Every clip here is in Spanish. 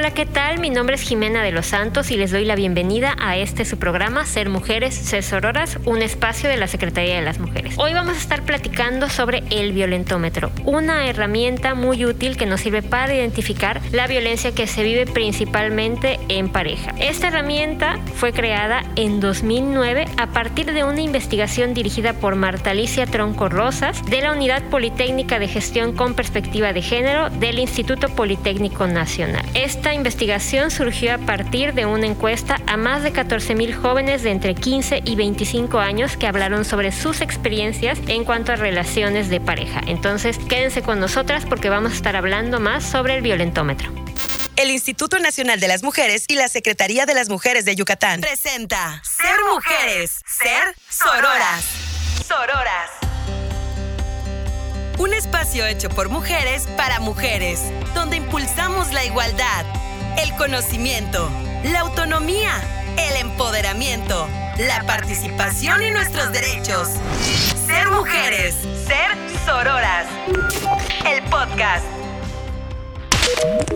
Hola, ¿qué tal? Mi nombre es Jimena de los Santos y les doy la bienvenida a este su programa Ser Mujeres, Ser Sororas, un espacio de la Secretaría de las Mujeres. Hoy vamos a estar platicando sobre el violentómetro, una herramienta muy útil que nos sirve para identificar la violencia que se vive principalmente en pareja. Esta herramienta fue creada en 2009 a partir de una investigación dirigida por Marta Alicia Tronco Rosas de la Unidad Politécnica de Gestión con Perspectiva de Género del Instituto Politécnico Nacional. Esta investigación surgió a partir de una encuesta a más de 14.000 jóvenes de entre 15 y 25 años que hablaron sobre sus experiencias en cuanto a relaciones de pareja. Entonces, quédense con nosotras porque vamos a estar hablando más sobre el violentómetro. El Instituto Nacional de las Mujeres y la Secretaría de las Mujeres de Yucatán presenta Ser Mujeres, Ser Sororas. Sororas. Un espacio hecho por mujeres para mujeres, donde impulsamos la igualdad, el conocimiento, la autonomía, el empoderamiento, la participación y nuestros derechos. Ser mujeres, ser sororas. El podcast.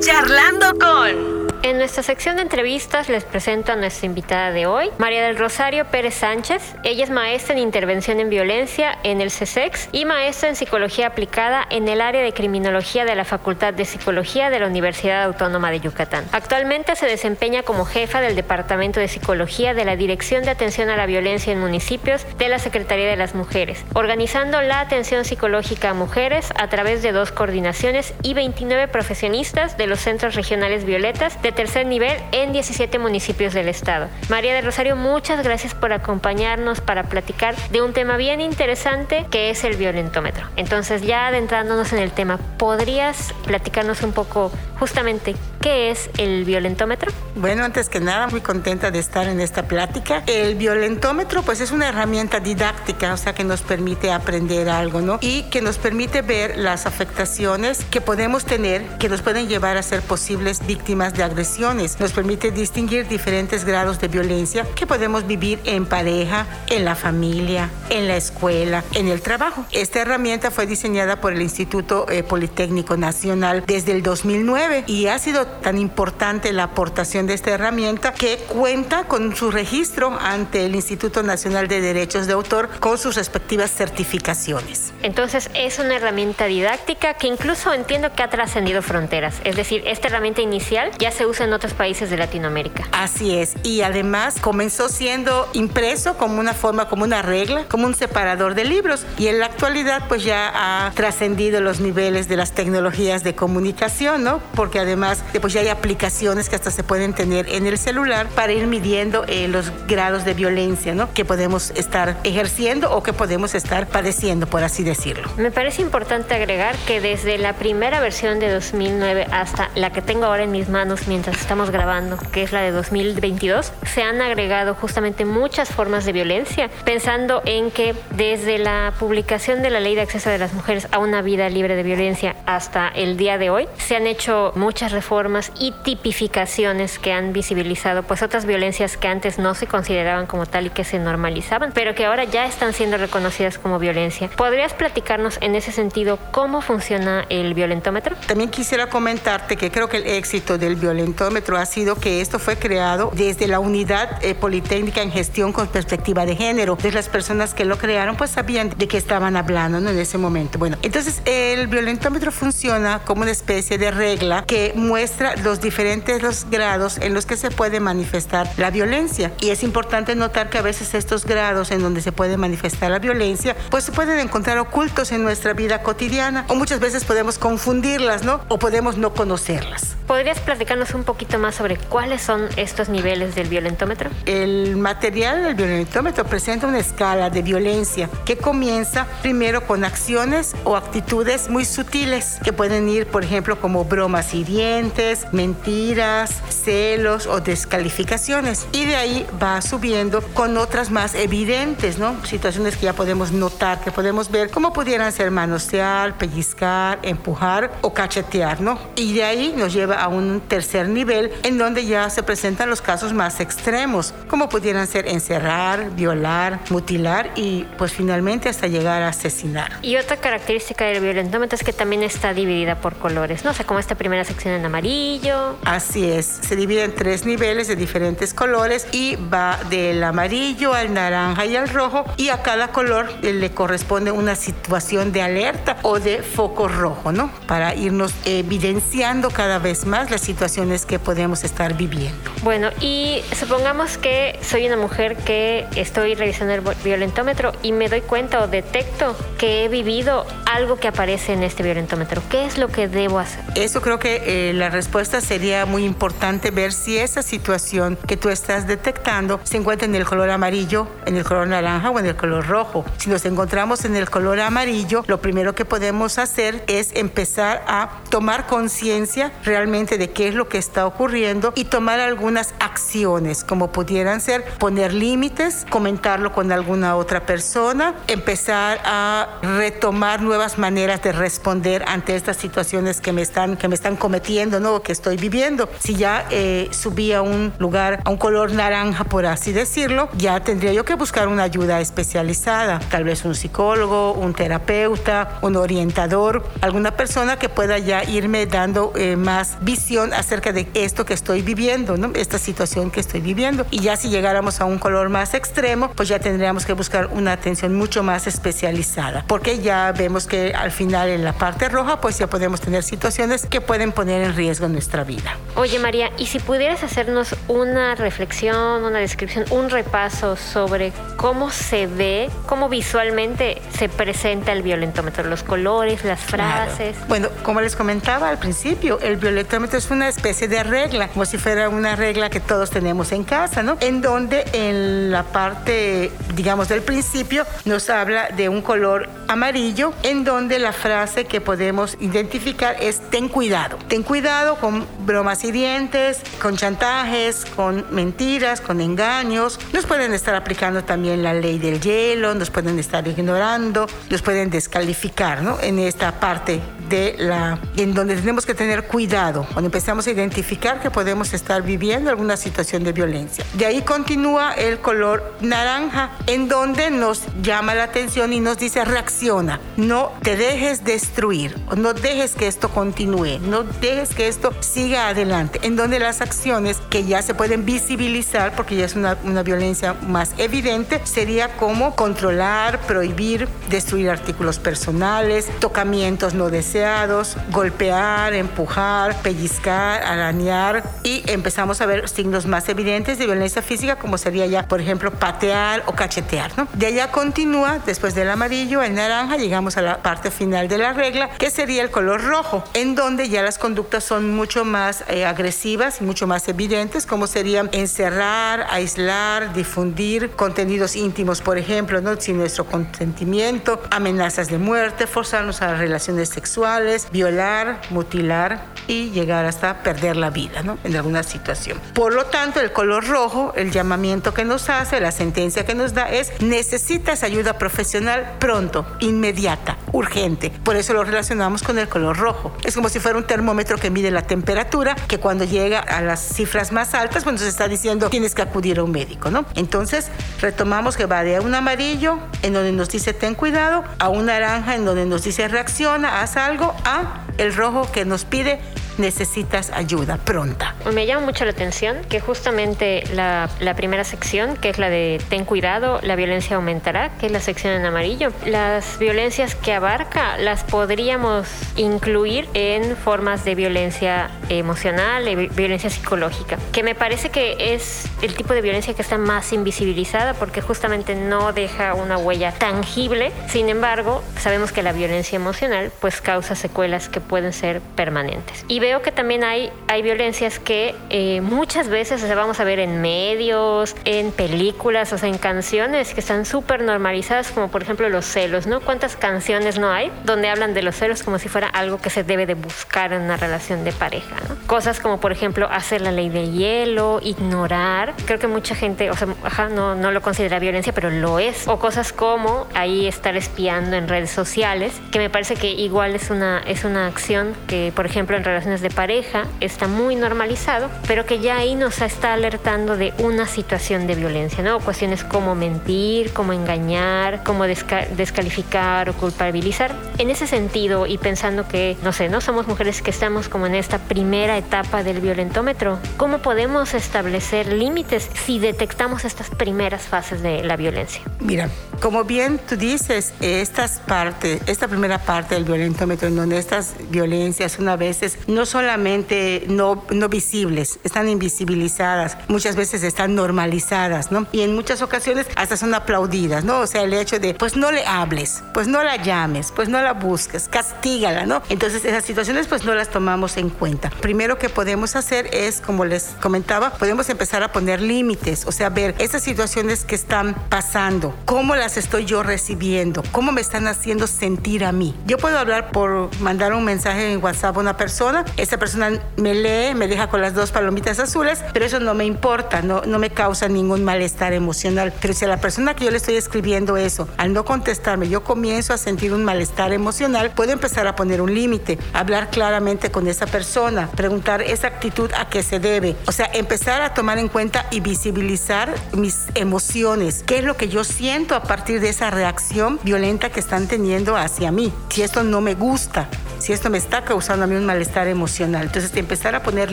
Charlando con... En nuestra sección de entrevistas les presento a nuestra invitada de hoy, María del Rosario Pérez Sánchez. Ella es maestra en intervención en violencia en el CSEX y maestra en psicología aplicada en el área de criminología de la Facultad de Psicología de la Universidad Autónoma de Yucatán. Actualmente se desempeña como jefa del Departamento de Psicología de la Dirección de Atención a la Violencia en Municipios de la Secretaría de las Mujeres, organizando la atención psicológica a mujeres a través de dos coordinaciones y 29 profesionistas de los centros regionales violetas de tercer nivel en 17 municipios del estado. María del Rosario, muchas gracias por acompañarnos para platicar de un tema bien interesante que es el violentómetro. Entonces, ya adentrándonos en el tema, ¿podrías platicarnos un poco justamente qué es el violentómetro? Bueno, antes que nada, muy contenta de estar en esta plática. El violentómetro, pues es una herramienta didáctica, o sea, que nos permite aprender algo, ¿no? Y que nos permite ver las afectaciones que podemos tener, que nos pueden llevar a ser posibles víctimas de agresiones. Nos permite distinguir diferentes grados de violencia que podemos vivir en pareja, en la familia, en la escuela, en el trabajo. Esta herramienta fue diseñada por el Instituto eh, Politécnico Nacional desde el 2009 y ha sido tan importante la aportación de esta herramienta que cuenta con su registro ante el Instituto Nacional de Derechos de Autor con sus respectivas certificaciones. Entonces es una herramienta didáctica que incluso entiendo que ha trascendido fronteras. Es decir, esta herramienta inicial ya se usa en otros países de Latinoamérica. Así es. Y además comenzó siendo impreso como una forma, como una regla, como un separador de libros. Y en la actualidad pues ya ha trascendido los niveles de las tecnologías de comunicación, ¿no? Porque además pues ya hay aplicaciones que hasta se pueden tener en el celular para ir midiendo eh, los grados de violencia, ¿no? Que podemos estar ejerciendo o que podemos estar padeciendo, por así decirlo. Me parece importante agregar que desde la primera versión de 2009 hasta la que tengo ahora en mis manos mientras estamos grabando, que es la de 2022, se han agregado justamente muchas formas de violencia, pensando en que desde la publicación de la Ley de Acceso de las Mujeres a una vida libre de violencia hasta el día de hoy, se han hecho muchas reformas y tipificaciones que han visibilizado pues otras violencias que antes no se consideraban como tal y que se normalizaban, pero que ahora ya están siendo reconocidas como violencia. ¿Podrías platicarnos en ese sentido cómo funciona el violentómetro? También quisiera comentarte que creo que el éxito del violentómetro ha sido que esto fue creado desde la unidad eh, politécnica en gestión con perspectiva de género. Entonces las personas que lo crearon pues sabían de qué estaban hablando ¿no? en ese momento. Bueno, entonces el violentómetro funciona como una especie de regla que muestra los diferentes los grados en los que se puede manifestar la violencia. Y es importante notar que a veces estos grados en donde se puede manifestar la violencia pues se pueden encontrar ocultos en nuestra vida cotidiana o muchas veces podemos confundirlas, ¿no? O podemos no conocerlas. ¿Podrías platicarnos un poquito más sobre cuáles son estos niveles del violentómetro? El material del violentómetro presenta una escala de violencia que comienza primero con acciones o actitudes muy sutiles que pueden ir, por ejemplo, como bromas hirientes, mentiras, celos o descalificaciones. Y de ahí va subiendo con otras más evidentes, ¿no? Situaciones que ya podemos notar, que podemos ver, como pudieran ser manosear, pellizcar, empujar o cachetear, ¿no? Y de ahí nos lleva a un tercer nivel en donde ya se presentan los casos más extremos, como pudieran ser encerrar, violar, mutilar y pues finalmente hasta llegar a asesinar. Y otra característica del violentómetro es que también está dividida por colores, ¿no? O sea, como esta primera sección en amarillo. Así es, se divide en tres niveles de diferentes colores y va del amarillo al naranja y al rojo y a cada color le corresponde una situación de alerta o de foco rojo, ¿no? Para irnos evidenciando cada vez más las situaciones que podemos estar viviendo. Bueno, y supongamos que soy una mujer que estoy revisando el violentómetro y me doy cuenta o detecto que he vivido algo que aparece en este violentómetro. ¿Qué es lo que debo hacer? Eso creo que eh, la respuesta sería muy importante ver si esa situación que tú estás detectando se encuentra en el color amarillo, en el color naranja o en el color rojo. Si nos encontramos en el color amarillo, lo primero que podemos hacer es empezar a tomar conciencia realmente de qué es lo que está ocurriendo y tomar algunas acciones, como pudieran ser poner límites, comentarlo con alguna otra persona, empezar a retomar nuevas maneras de responder ante estas situaciones que me están, que me están cometiendo, ¿no? que estoy viviendo. Si ya eh, subí a un lugar, a un color naranja, por así decirlo, ya tendría yo que buscar una ayuda especializada, tal vez un psicólogo, un terapeuta, un orientador, alguna persona que pueda ya irme dando eh, más visión acerca de esto que estoy viviendo, ¿no? esta situación que estoy viviendo. Y ya si llegáramos a un color más extremo, pues ya tendríamos que buscar una atención mucho más especializada, porque ya vemos que al final en la parte roja, pues ya podemos tener situaciones que pueden poner en riesgo nuestra vida. Oye María, ¿y si pudieras hacernos una reflexión, una descripción, un repaso sobre cómo se ve, cómo visualmente se presenta el violentómetro, los colores, las frases? Bueno, como les comentaba al principio, el violentómetro es una especie de regla, como si fuera una regla que todos tenemos en casa, ¿no? En donde en la parte, digamos, del principio nos habla de un color amarillo, en donde la frase que podemos identificar es ten cuidado. Ten cuidado con bromas hirientes, con chantajes, con mentiras, con engaños. Nos pueden estar aplicando también la ley del hielo, nos pueden estar ignorando, nos pueden descalificar, ¿no? En esta parte de la en donde tenemos que tener cuidado cuando empezamos a identificar que podemos estar viviendo alguna situación de violencia. De ahí continúa el color naranja en donde nos llama la atención y nos dice reacciona, no te dejes destruir, no dejes que esto continúe, no dejes que esto siga adelante, en donde las acciones que ya se pueden visibilizar porque ya es una, una violencia más evidente sería como controlar, prohibir, destruir artículos personales, tocamientos no deseados golpear, empujar, pellizcar, arañar y empezamos a ver signos más evidentes de violencia física como sería ya, por ejemplo, patear o cachetear. ¿no? De allá continúa, después del amarillo, el naranja, llegamos a la parte final de la regla, que sería el color rojo, en donde ya las conductas son mucho más eh, agresivas y mucho más evidentes, como serían encerrar, aislar, difundir contenidos íntimos, por ejemplo, ¿no? sin nuestro consentimiento, amenazas de muerte, forzarnos a relaciones sexuales, violar, mutilar y llegar hasta perder la vida ¿no? en alguna situación. Por lo tanto, el color rojo, el llamamiento que nos hace, la sentencia que nos da es necesitas ayuda profesional pronto, inmediata, urgente. Por eso lo relacionamos con el color rojo. Es como si fuera un termómetro que mide la temperatura, que cuando llega a las cifras más altas, pues nos está diciendo tienes que acudir a un médico, ¿no? Entonces, retomamos que va de un amarillo, en donde nos dice ten cuidado, a un naranja, en donde nos dice reacciona, haz algo, a el rojo que nos pide necesitas ayuda pronta. Me llama mucho la atención que justamente la, la, primera sección, que es la de ten cuidado, la violencia aumentará, que es la sección en amarillo, las violencias que abarca las podríamos incluir en formas de violencia emocional, violencia psicológica, que me parece que es el tipo de violencia que está más invisibilizada porque justamente no deja una huella tangible. Sin embargo, sabemos que la violencia emocional pues causa secuelas que pueden ser permanentes. Y veo que también hay, hay violencias que eh, muchas veces se vamos a ver en medios, en películas, o sea, en canciones que están súper normalizadas, como por ejemplo los celos, ¿no? ¿Cuántas canciones no hay donde hablan de los celos como si fuera algo que se debe de buscar en una relación de pareja. Cosas como por ejemplo hacer la ley de hielo, ignorar. Creo que mucha gente, o sea, ajá, no, no lo considera violencia, pero lo es. O cosas como ahí estar espiando en redes sociales, que me parece que igual es una, es una acción que, por ejemplo, en relaciones de pareja está muy normalizado, pero que ya ahí nos está alertando de una situación de violencia, ¿no? Cuestiones como mentir, como engañar, como descalificar o culpabilizar. En ese sentido, y pensando que, no sé, no somos mujeres que estamos como en esta primera etapa del violentómetro, ¿cómo podemos establecer límites si detectamos estas primeras fases de la violencia? Mira, como bien tú dices, estas partes, esta primera parte del violentómetro, en donde estas violencias son a veces no solamente no, no visibles, están invisibilizadas, muchas veces están normalizadas, ¿no? Y en muchas ocasiones hasta son aplaudidas, ¿no? O sea, el hecho de, pues no le hables, pues no la llames, pues no la busques, castígala, ¿no? Entonces esas situaciones pues no las tomamos en cuenta. Primero que podemos hacer es, como les comentaba, podemos empezar a poner límites, o sea, ver esas situaciones que están pasando, cómo las estoy yo recibiendo, cómo me están haciendo sentir a mí. Yo puedo hablar por mandar un mensaje en WhatsApp a una persona, esa persona me lee, me deja con las dos palomitas azules, pero eso no me importa, no, no me causa ningún malestar emocional. Pero si a la persona que yo le estoy escribiendo eso, al no contestarme, yo comienzo a sentir un malestar emocional, puedo empezar a poner un límite, hablar claramente con esa persona, preguntar esa actitud a qué se debe. O sea, empezar a tomar en cuenta y visibilizar mis emociones, qué es lo que yo siento a partir de esa reacción violenta que están teniendo hacia mí. Si esto no me gusta, si esto me está causando a mí un malestar emocional. Entonces, empezar a poner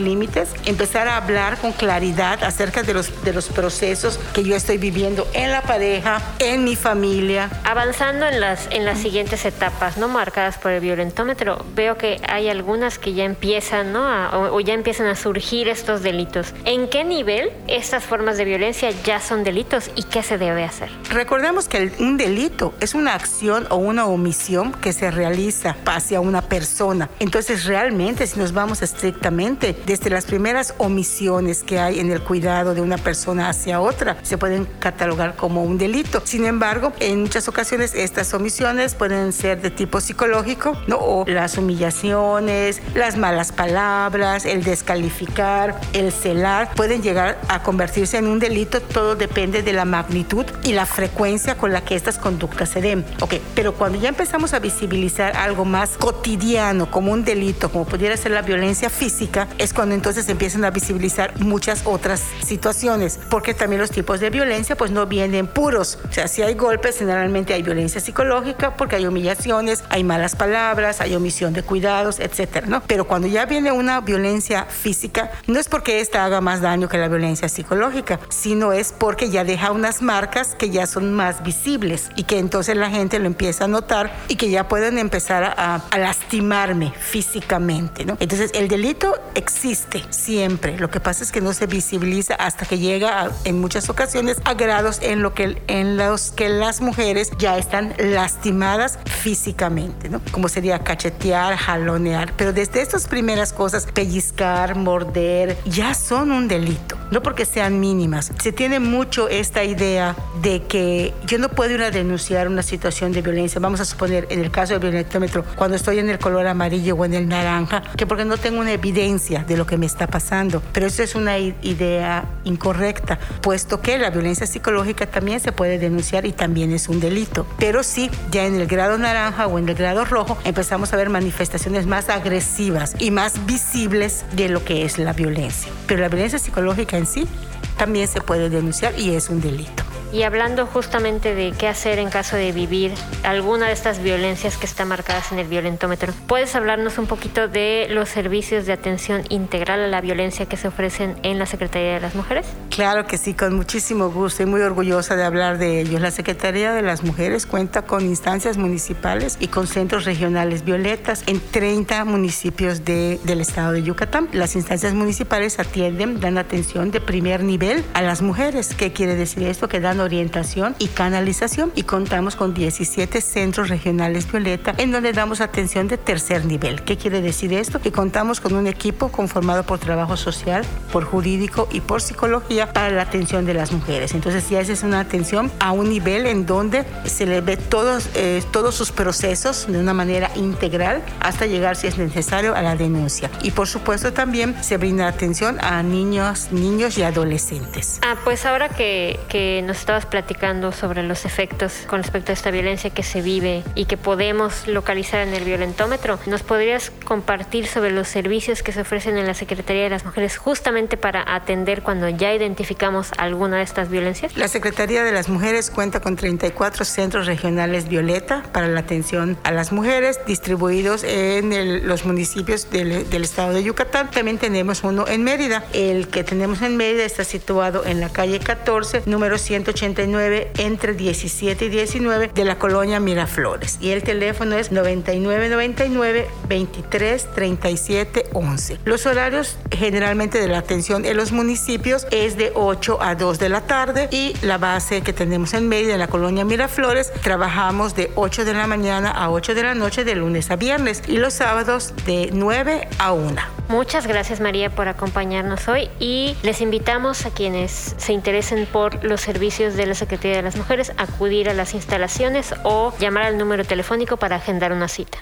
límites, empezar a hablar con claridad acerca de los, de los procesos que yo estoy viviendo en la pareja, en mi familia. Avanzando en las, en las siguientes etapas, no marcadas por el violentómetro, veo que hay algunas que ya empiezan, ¿no? o, ya empiezan a surgir estos delitos. ¿En qué nivel estas formas de violencia ya son delitos y qué se debe hacer? Recordemos que un delito es una acción o una omisión que se realiza hacia una persona persona. Entonces, realmente, si nos vamos estrictamente, desde las primeras omisiones que hay en el cuidado de una persona hacia otra, se pueden catalogar como un delito. Sin embargo, en muchas ocasiones estas omisiones pueden ser de tipo psicológico, ¿no? O las humillaciones, las malas palabras, el descalificar, el celar, pueden llegar a convertirse en un delito. Todo depende de la magnitud y la frecuencia con la que estas conductas se den. Ok, pero cuando ya empezamos a visibilizar algo más cotidiano, como un delito, como pudiera ser la violencia física, es cuando entonces empiezan a visibilizar muchas otras situaciones, porque también los tipos de violencia pues no vienen puros. O sea, si hay golpes, generalmente hay violencia psicológica, porque hay humillaciones, hay malas palabras, hay omisión de cuidados, etcétera, ¿no? Pero cuando ya viene una violencia física, no es porque esta haga más daño que la violencia psicológica, sino es porque ya deja unas marcas que ya son más visibles y que entonces la gente lo empieza a notar y que ya pueden empezar a, a lastimar lastimarme físicamente, ¿no? Entonces, el delito existe siempre. Lo que pasa es que no se visibiliza hasta que llega en muchas ocasiones a grados en, lo que, en los que las mujeres ya están lastimadas físicamente, ¿no? Como sería cachetear, jalonear. Pero desde estas primeras cosas, pellizcar, morder, ya son un delito. No porque sean mínimas. Se tiene mucho esta idea de que yo no puedo ir a denunciar una situación de violencia. Vamos a suponer, en el caso del violentómetro, cuando estoy en el color amarillo o en el naranja, que porque no tengo una evidencia de lo que me está pasando. Pero eso es una idea incorrecta, puesto que la violencia psicológica también se puede denunciar y también es un delito. Pero sí, ya en el grado naranja o en el grado rojo empezamos a ver manifestaciones más agresivas y más visibles de lo que es la violencia. Pero la violencia psicológica en sí también se puede denunciar y es un delito. Y hablando justamente de qué hacer en caso de vivir alguna de estas violencias que están marcadas en el violentómetro, ¿puedes hablarnos un poquito de los servicios de atención integral a la violencia que se ofrecen en la Secretaría de las Mujeres? Claro que sí, con muchísimo gusto y muy orgullosa de hablar de ellos. La Secretaría de las Mujeres cuenta con instancias municipales y con centros regionales violetas en 30 municipios de, del estado de Yucatán. Las instancias municipales atienden, dan atención de primer nivel a las mujeres. ¿Qué quiere decir esto? Que orientación y canalización y contamos con 17 centros regionales Violeta en donde damos atención de tercer nivel. ¿Qué quiere decir esto? Que contamos con un equipo conformado por trabajo social, por jurídico y por psicología para la atención de las mujeres. Entonces ya esa es una atención a un nivel en donde se le ve todos, eh, todos sus procesos de una manera integral hasta llegar si es necesario a la denuncia. Y por supuesto también se brinda atención a niños, niños y adolescentes. Ah, pues ahora que, que nos estabas platicando sobre los efectos con respecto a esta violencia que se vive y que podemos localizar en el violentómetro, ¿nos podrías compartir sobre los servicios que se ofrecen en la Secretaría de las Mujeres justamente para atender cuando ya identificamos alguna de estas violencias? La Secretaría de las Mujeres cuenta con 34 centros regionales Violeta para la atención a las mujeres distribuidos en los municipios del, del estado de Yucatán. También tenemos uno en Mérida. El que tenemos en Mérida está situado en la calle 14, número 189, entre 17 y 19 de la colonia Miraflores. Y el teléfono es 9999 23 37 11. Los horarios generalmente de la atención en los municipios es de 8 a 2 de la tarde y la base que tenemos en Mérida, en la colonia Miraflores, trabajamos de 8 de la mañana a 8 de la noche de lunes a viernes y los sábados de 9 a 1. Muchas gracias María por acompañarnos hoy y les invitamos a quienes se interesen por los servicios de la Secretaría de las Mujeres a acudir a las instalaciones o llamar al número telefónico para agendar una cita.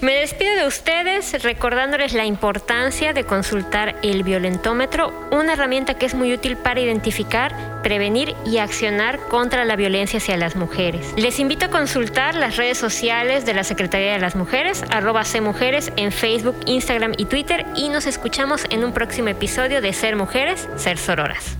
Me despido de ustedes recordándoles la importancia de consultar el violentómetro, una herramienta que es muy útil para identificar, prevenir y accionar contra la violencia hacia las mujeres. Les invito a consultar las redes sociales de la Secretaría de las Mujeres, arroba Mujeres en Facebook, Instagram y Twitter y nos escuchamos en un próximo episodio de Ser Mujeres, Ser Sororas.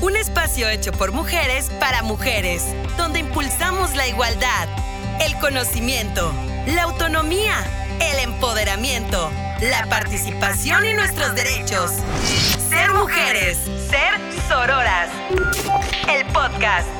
Un espacio hecho por mujeres para mujeres, donde impulsamos la igualdad, el conocimiento, la autonomía, el empoderamiento, la participación y nuestros derechos. Ser mujeres, ser sororas. El podcast.